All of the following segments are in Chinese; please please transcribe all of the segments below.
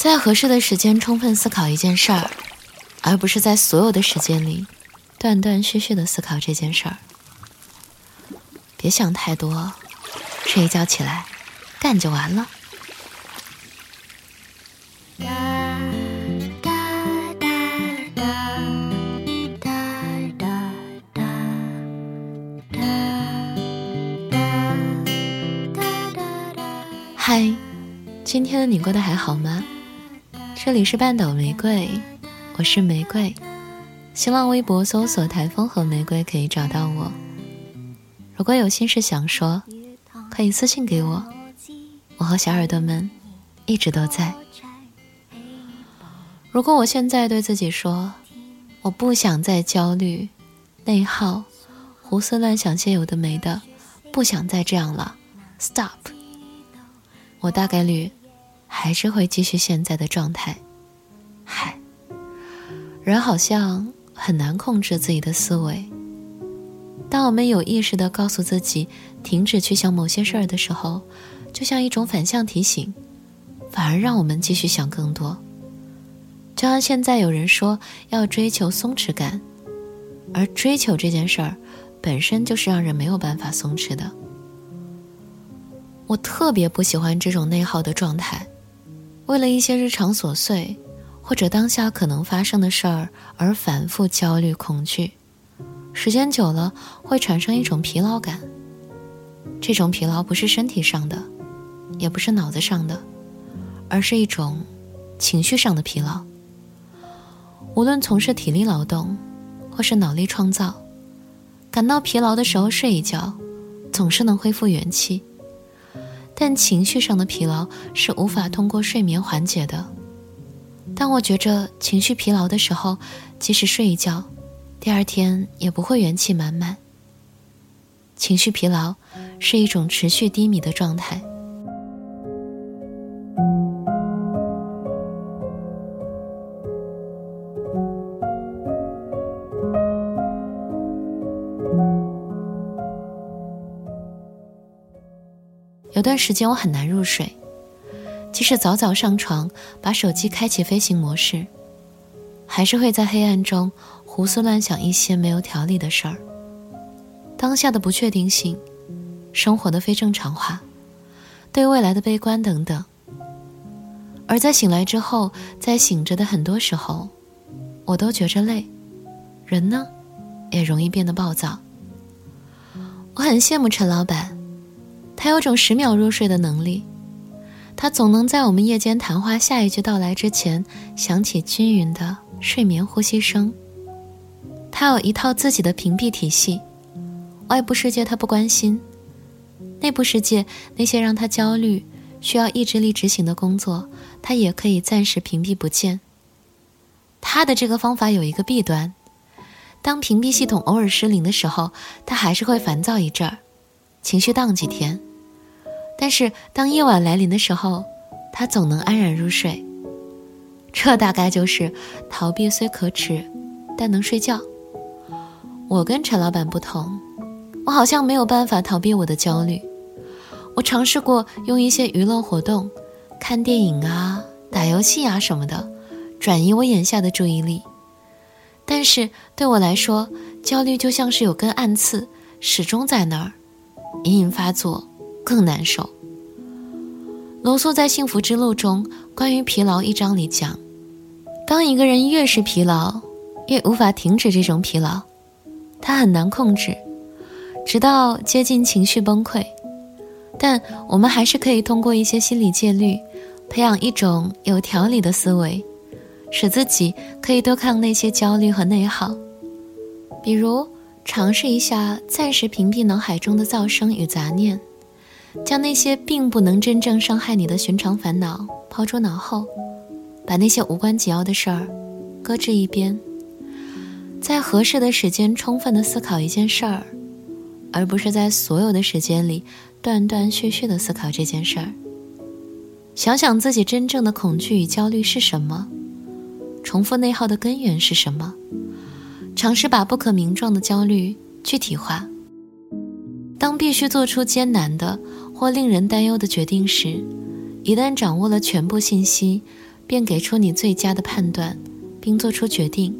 在合适的时间充分思考一件事儿，而不是在所有的时间里断断续续的思考这件事儿。别想太多，睡一觉起来，干就完了。嗨，今天你过得还好吗？这里是半岛玫瑰，我是玫瑰。新浪微博搜索“台风和玫瑰”可以找到我。如果有心事想说，可以私信给我。我和小耳朵们一直都在。如果我现在对自己说，我不想再焦虑、内耗、胡思乱想些有的没的，不想再这样了，stop。我大概率还是会继续现在的状态。嗨，人好像很难控制自己的思维。当我们有意识的告诉自己停止去想某些事儿的时候，就像一种反向提醒，反而让我们继续想更多。就像现在有人说要追求松弛感，而追求这件事儿本身就是让人没有办法松弛的。我特别不喜欢这种内耗的状态，为了一些日常琐碎或者当下可能发生的事儿而反复焦虑恐惧，时间久了会产生一种疲劳感。这种疲劳不是身体上的，也不是脑子上的，而是一种情绪上的疲劳。无论从事体力劳动，或是脑力创造，感到疲劳的时候睡一觉，总是能恢复元气。但情绪上的疲劳是无法通过睡眠缓解的。当我觉着情绪疲劳的时候，即使睡一觉，第二天也不会元气满满。情绪疲劳是一种持续低迷的状态。有段时间我很难入睡，即使早早上床，把手机开启飞行模式，还是会在黑暗中胡思乱想一些没有条理的事儿。当下的不确定性，生活的非正常化，对未来的悲观等等。而在醒来之后，在醒着的很多时候，我都觉着累，人呢，也容易变得暴躁。我很羡慕陈老板。他有种十秒入睡的能力，他总能在我们夜间谈话下一句到来之前，响起均匀的睡眠呼吸声。他有一套自己的屏蔽体系，外部世界他不关心，内部世界那些让他焦虑、需要意志力执行的工作，他也可以暂时屏蔽不见。他的这个方法有一个弊端，当屏蔽系统偶尔失灵的时候，他还是会烦躁一阵儿，情绪荡几天。但是当夜晚来临的时候，他总能安然入睡。这大概就是逃避虽可耻，但能睡觉。我跟陈老板不同，我好像没有办法逃避我的焦虑。我尝试过用一些娱乐活动，看电影啊、打游戏啊什么的，转移我眼下的注意力。但是对我来说，焦虑就像是有根暗刺，始终在那儿，隐隐发作。更难受。罗素在《幸福之路》中关于疲劳一章里讲，当一个人越是疲劳，越无法停止这种疲劳，他很难控制，直到接近情绪崩溃。但我们还是可以通过一些心理戒律，培养一种有条理的思维，使自己可以对抗那些焦虑和内耗。比如，尝试一下暂时屏蔽脑海中的噪声与杂念。将那些并不能真正伤害你的寻常烦恼抛诸脑后，把那些无关紧要的事儿搁置一边，在合适的时间充分的思考一件事儿，而不是在所有的时间里断断续续的思考这件事儿。想想自己真正的恐惧与焦虑是什么，重复内耗的根源是什么，尝试把不可名状的焦虑具体化。当必须做出艰难的或令人担忧的决定时，一旦掌握了全部信息，便给出你最佳的判断，并做出决定。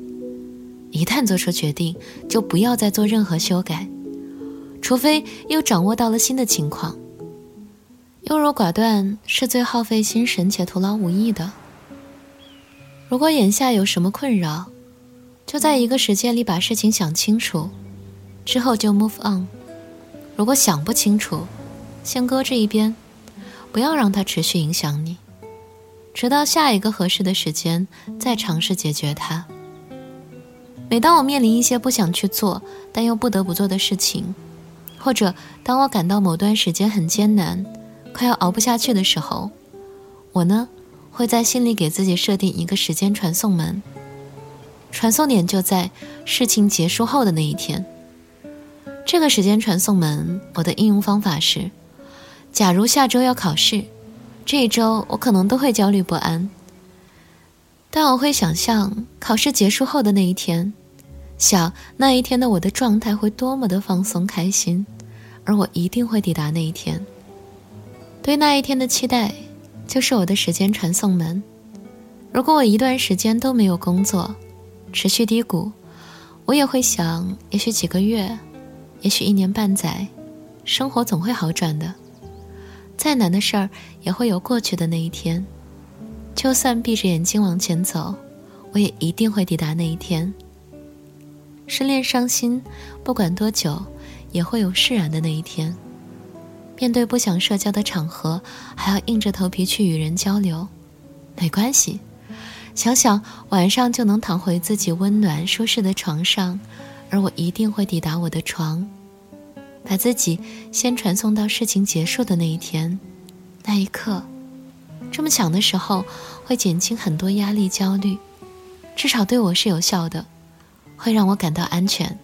一旦做出决定，就不要再做任何修改，除非又掌握到了新的情况。优柔寡断是最耗费心神且徒劳无益的。如果眼下有什么困扰，就在一个时间里把事情想清楚，之后就 move on。如果想不清楚，先搁置一边，不要让它持续影响你，直到下一个合适的时间再尝试解决它。每当我面临一些不想去做但又不得不做的事情，或者当我感到某段时间很艰难。快要熬不下去的时候，我呢会在心里给自己设定一个时间传送门，传送点就在事情结束后的那一天。这个时间传送门，我的应用方法是：假如下周要考试，这一周我可能都会焦虑不安，但我会想象考试结束后的那一天，想那一天的我的状态会多么的放松开心，而我一定会抵达那一天。对那一天的期待，就是我的时间传送门。如果我一段时间都没有工作，持续低谷，我也会想，也许几个月，也许一年半载，生活总会好转的。再难的事儿也会有过去的那一天。就算闭着眼睛往前走，我也一定会抵达那一天。失恋伤心，不管多久，也会有释然的那一天。面对不想社交的场合，还要硬着头皮去与人交流，没关系。想想晚上就能躺回自己温暖舒适的床上，而我一定会抵达我的床，把自己先传送到事情结束的那一天。那一刻，这么想的时候，会减轻很多压力、焦虑，至少对我是有效的，会让我感到安全。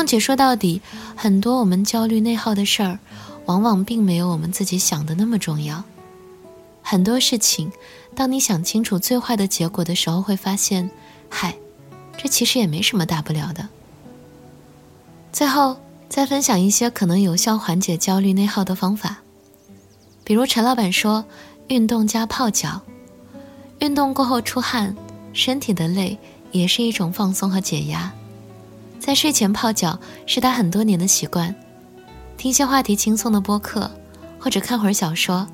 况且说到底，很多我们焦虑内耗的事儿，往往并没有我们自己想的那么重要。很多事情，当你想清楚最坏的结果的时候，会发现，嗨，这其实也没什么大不了的。最后再分享一些可能有效缓解焦虑内耗的方法，比如陈老板说，运动加泡脚，运动过后出汗，身体的累也是一种放松和解压。在睡前泡脚是他很多年的习惯，听些话题轻松的播客，或者看会儿小说，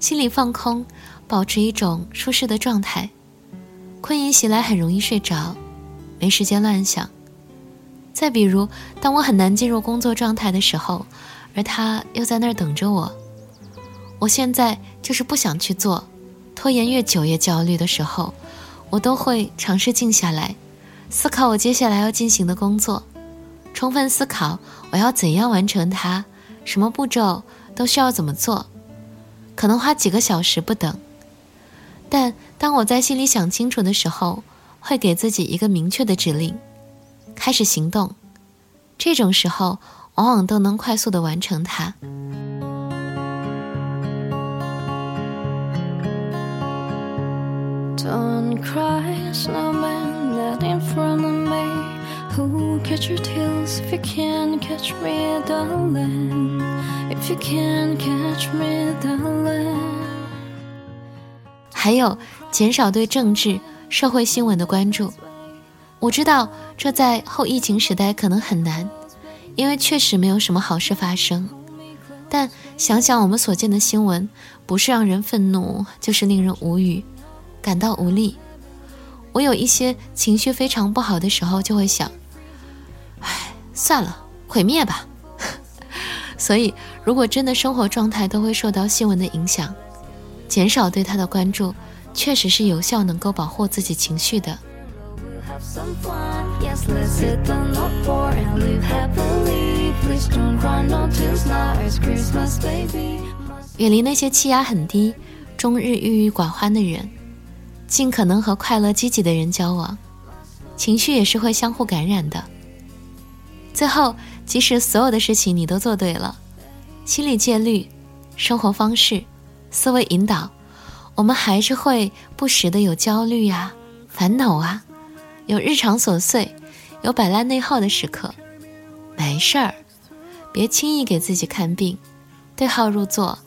心里放空，保持一种舒适的状态。困意袭来很容易睡着，没时间乱想。再比如，当我很难进入工作状态的时候，而他又在那儿等着我，我现在就是不想去做，拖延越久越焦虑的时候，我都会尝试静下来。思考我接下来要进行的工作，充分思考我要怎样完成它，什么步骤都需要怎么做，可能花几个小时不等。但当我在心里想清楚的时候，会给自己一个明确的指令，开始行动。这种时候往往都能快速的完成它。Don't cry, snowman. In front of me who catch your tears if you can catch me darling if you can catch me darling 还有减少对政治社会新闻的关注我知道这在后疫情时代可能很难因为确实没有什么好事发生但想想我们所见的新闻不是让人愤怒就是令人无语感到无力我有一些情绪非常不好的时候，就会想，唉，算了，毁灭吧。所以，如果真的生活状态都会受到新闻的影响，减少对他的关注，确实是有效能够保护自己情绪的。远离那些气压很低、终日郁郁寡欢的人。尽可能和快乐积极的人交往，情绪也是会相互感染的。最后，即使所有的事情你都做对了，心理戒律、生活方式、思维引导，我们还是会不时的有焦虑呀、烦恼啊，有日常琐碎，有摆烂内耗的时刻。没事儿，别轻易给自己看病，对号入座。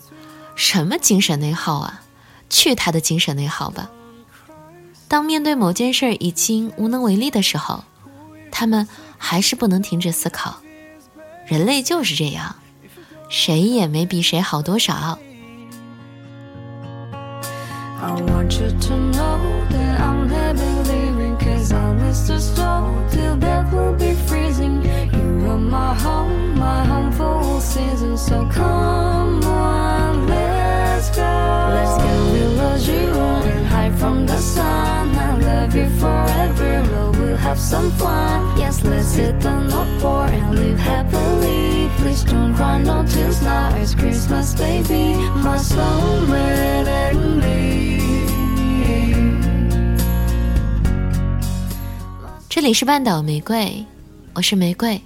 什么精神内耗啊？去他的精神内耗吧！当面对某件事已经无能为力的时候，他们还是不能停止思考。人类就是这样，谁也没比谁好多少。have cry, no tears now. It's Christmas, baby. My soulmate and me. 这里是半岛玫瑰，我是玫瑰。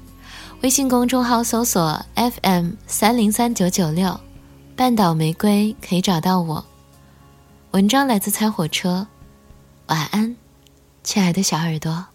微信公众号搜索 FM 三零三九九六，半岛玫瑰可以找到我。文章来自猜火车，晚安，亲爱的小耳朵。